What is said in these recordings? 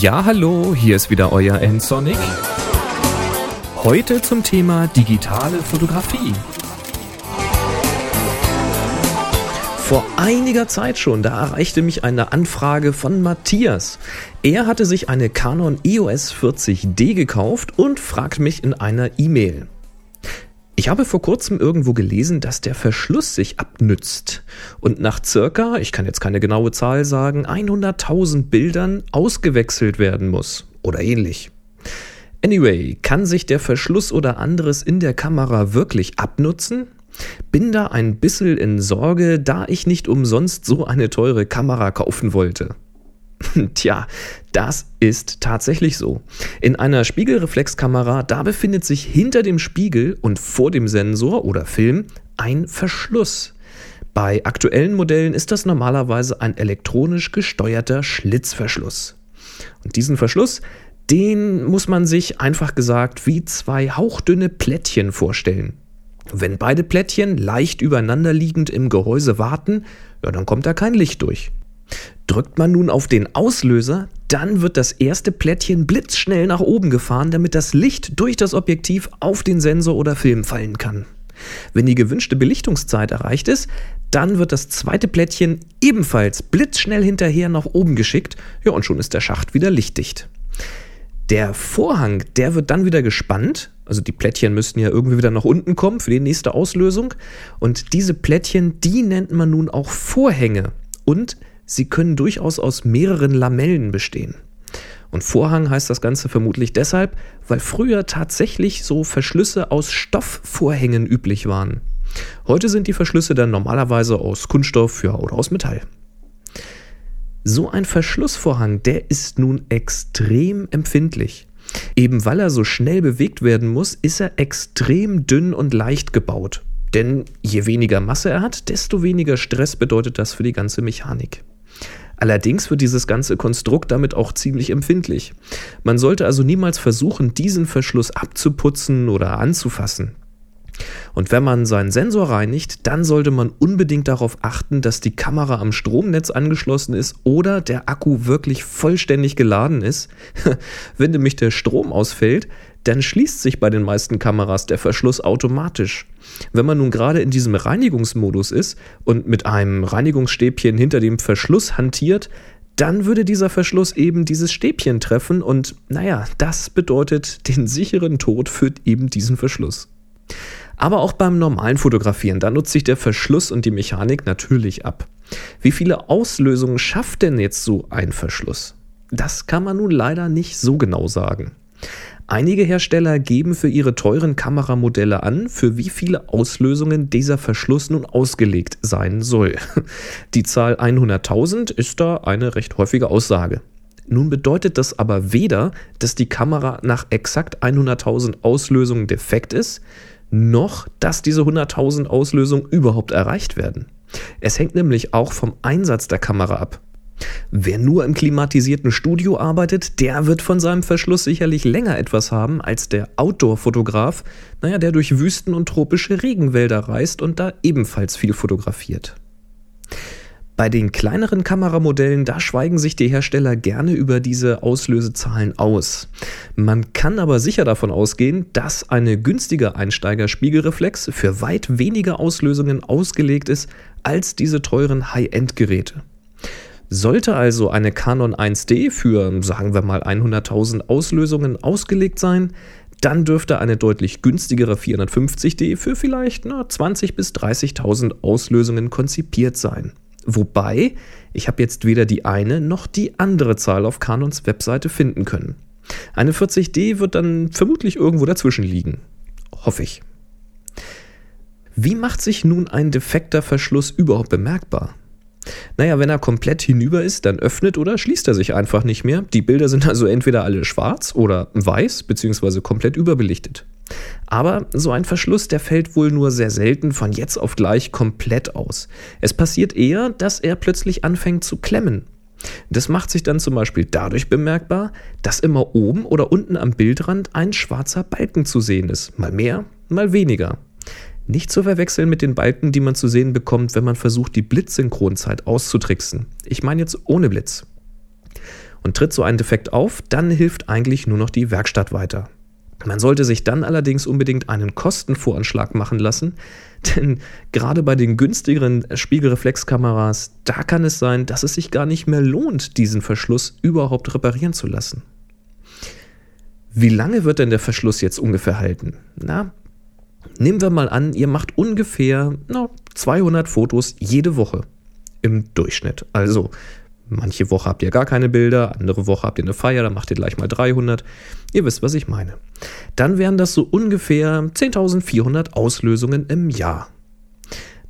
Ja, hallo, hier ist wieder euer N-Sonic. Heute zum Thema digitale Fotografie. Vor einiger Zeit schon, da erreichte mich eine Anfrage von Matthias. Er hatte sich eine Canon EOS 40D gekauft und fragt mich in einer E-Mail. Ich habe vor kurzem irgendwo gelesen, dass der Verschluss sich abnützt und nach circa, ich kann jetzt keine genaue Zahl sagen, 100.000 Bildern ausgewechselt werden muss oder ähnlich. Anyway, kann sich der Verschluss oder anderes in der Kamera wirklich abnutzen? Bin da ein bisschen in Sorge, da ich nicht umsonst so eine teure Kamera kaufen wollte. Tja, das ist tatsächlich so. In einer Spiegelreflexkamera, da befindet sich hinter dem Spiegel und vor dem Sensor oder Film ein Verschluss. Bei aktuellen Modellen ist das normalerweise ein elektronisch gesteuerter Schlitzverschluss. Und diesen Verschluss, den muss man sich einfach gesagt wie zwei hauchdünne Plättchen vorstellen. Wenn beide Plättchen leicht übereinander liegend im Gehäuse warten, ja, dann kommt da kein Licht durch. Drückt man nun auf den Auslöser, dann wird das erste Plättchen blitzschnell nach oben gefahren, damit das Licht durch das Objektiv auf den Sensor oder Film fallen kann. Wenn die gewünschte Belichtungszeit erreicht ist, dann wird das zweite Plättchen ebenfalls blitzschnell hinterher nach oben geschickt, ja und schon ist der Schacht wieder lichtdicht. Der Vorhang, der wird dann wieder gespannt, also die Plättchen müssten ja irgendwie wieder nach unten kommen für die nächste Auslösung und diese Plättchen, die nennt man nun auch Vorhänge und Sie können durchaus aus mehreren Lamellen bestehen. Und Vorhang heißt das Ganze vermutlich deshalb, weil früher tatsächlich so Verschlüsse aus Stoffvorhängen üblich waren. Heute sind die Verschlüsse dann normalerweise aus Kunststoff ja, oder aus Metall. So ein Verschlussvorhang, der ist nun extrem empfindlich. Eben weil er so schnell bewegt werden muss, ist er extrem dünn und leicht gebaut. Denn je weniger Masse er hat, desto weniger Stress bedeutet das für die ganze Mechanik. Allerdings wird dieses ganze Konstrukt damit auch ziemlich empfindlich. Man sollte also niemals versuchen, diesen Verschluss abzuputzen oder anzufassen. Und wenn man seinen Sensor reinigt, dann sollte man unbedingt darauf achten, dass die Kamera am Stromnetz angeschlossen ist oder der Akku wirklich vollständig geladen ist. wenn nämlich der Strom ausfällt, dann schließt sich bei den meisten Kameras der Verschluss automatisch. Wenn man nun gerade in diesem Reinigungsmodus ist und mit einem Reinigungsstäbchen hinter dem Verschluss hantiert, dann würde dieser Verschluss eben dieses Stäbchen treffen und naja, das bedeutet den sicheren Tod für eben diesen Verschluss. Aber auch beim normalen Fotografieren, da nutzt sich der Verschluss und die Mechanik natürlich ab. Wie viele Auslösungen schafft denn jetzt so ein Verschluss? Das kann man nun leider nicht so genau sagen. Einige Hersteller geben für ihre teuren Kameramodelle an, für wie viele Auslösungen dieser Verschluss nun ausgelegt sein soll. Die Zahl 100.000 ist da eine recht häufige Aussage. Nun bedeutet das aber weder, dass die Kamera nach exakt 100.000 Auslösungen defekt ist, noch dass diese 100.000 Auslösungen überhaupt erreicht werden. Es hängt nämlich auch vom Einsatz der Kamera ab. Wer nur im klimatisierten Studio arbeitet, der wird von seinem Verschluss sicherlich länger etwas haben als der Outdoor-Fotograf, naja, der durch Wüsten und tropische Regenwälder reist und da ebenfalls viel fotografiert. Bei den kleineren Kameramodellen, da schweigen sich die Hersteller gerne über diese Auslösezahlen aus. Man kann aber sicher davon ausgehen, dass eine günstige Einsteiger-Spiegelreflex für weit weniger Auslösungen ausgelegt ist als diese teuren High-End-Geräte. Sollte also eine Canon 1D für, sagen wir mal, 100.000 Auslösungen ausgelegt sein, dann dürfte eine deutlich günstigere 450D für vielleicht 20.000 bis 30.000 Auslösungen konzipiert sein. Wobei, ich habe jetzt weder die eine noch die andere Zahl auf Canons Webseite finden können. Eine 40D wird dann vermutlich irgendwo dazwischen liegen. Hoffe ich. Wie macht sich nun ein defekter Verschluss überhaupt bemerkbar? Naja, wenn er komplett hinüber ist, dann öffnet oder schließt er sich einfach nicht mehr. Die Bilder sind also entweder alle schwarz oder weiß, beziehungsweise komplett überbelichtet. Aber so ein Verschluss, der fällt wohl nur sehr selten von jetzt auf gleich komplett aus. Es passiert eher, dass er plötzlich anfängt zu klemmen. Das macht sich dann zum Beispiel dadurch bemerkbar, dass immer oben oder unten am Bildrand ein schwarzer Balken zu sehen ist. Mal mehr, mal weniger. Nicht zu verwechseln mit den Balken, die man zu sehen bekommt, wenn man versucht, die Blitzsynchronzeit auszutricksen. Ich meine jetzt ohne Blitz. Und tritt so ein Defekt auf, dann hilft eigentlich nur noch die Werkstatt weiter. Man sollte sich dann allerdings unbedingt einen Kostenvoranschlag machen lassen, denn gerade bei den günstigeren Spiegelreflexkameras, da kann es sein, dass es sich gar nicht mehr lohnt, diesen Verschluss überhaupt reparieren zu lassen. Wie lange wird denn der Verschluss jetzt ungefähr halten? Na, nehmen wir mal an, ihr macht ungefähr na, 200 Fotos jede Woche im Durchschnitt. Also Manche Woche habt ihr gar keine Bilder, andere Woche habt ihr eine Feier, dann macht ihr gleich mal 300. Ihr wisst, was ich meine. Dann wären das so ungefähr 10.400 Auslösungen im Jahr.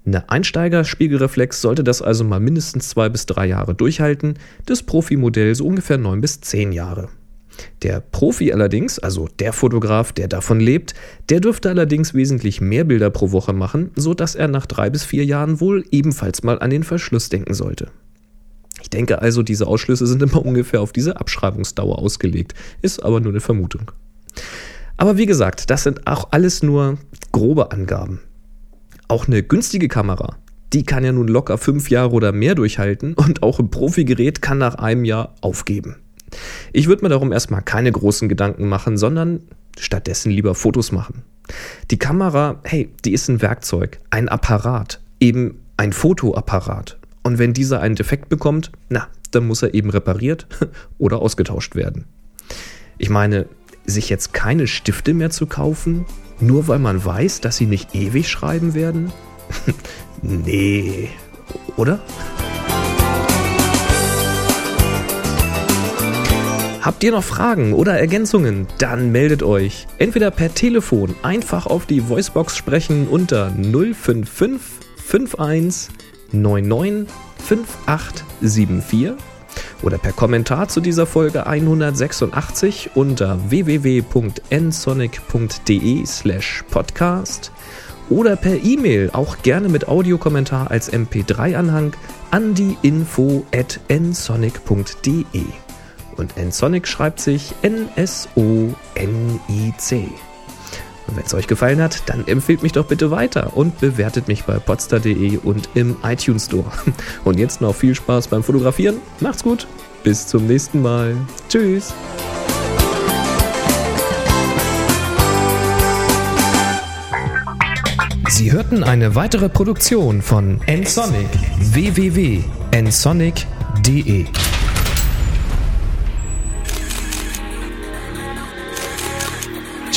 Eine Einsteiger-Spiegelreflex sollte das also mal mindestens zwei bis drei Jahre durchhalten, das Profimodell so ungefähr neun bis zehn Jahre. Der Profi allerdings, also der Fotograf, der davon lebt, der dürfte allerdings wesentlich mehr Bilder pro Woche machen, sodass er nach drei bis vier Jahren wohl ebenfalls mal an den Verschluss denken sollte. Ich denke also, diese Ausschlüsse sind immer ungefähr auf diese Abschreibungsdauer ausgelegt, ist aber nur eine Vermutung. Aber wie gesagt, das sind auch alles nur grobe Angaben. Auch eine günstige Kamera, die kann ja nun locker fünf Jahre oder mehr durchhalten und auch ein Profigerät kann nach einem Jahr aufgeben. Ich würde mir darum erstmal keine großen Gedanken machen, sondern stattdessen lieber Fotos machen. Die Kamera, hey, die ist ein Werkzeug, ein Apparat, eben ein Fotoapparat. Und wenn dieser einen Defekt bekommt, na, dann muss er eben repariert oder ausgetauscht werden. Ich meine, sich jetzt keine Stifte mehr zu kaufen, nur weil man weiß, dass sie nicht ewig schreiben werden? nee, oder? Habt ihr noch Fragen oder Ergänzungen? Dann meldet euch. Entweder per Telefon einfach auf die Voicebox sprechen unter 055 51 995874 oder per Kommentar zu dieser Folge 186 unter www.nsonic.de slash podcast oder per E-Mail, auch gerne mit Audiokommentar als MP3-Anhang an die info at nsonic.de. Und nsonic schreibt sich N-S-O-N-I-C. Und wenn es euch gefallen hat, dann empfehlt mich doch bitte weiter und bewertet mich bei podstar.de und im iTunes Store. Und jetzt noch viel Spaß beim Fotografieren. Macht's gut. Bis zum nächsten Mal. Tschüss. Sie hörten eine weitere Produktion von nsonic www.nsonic.de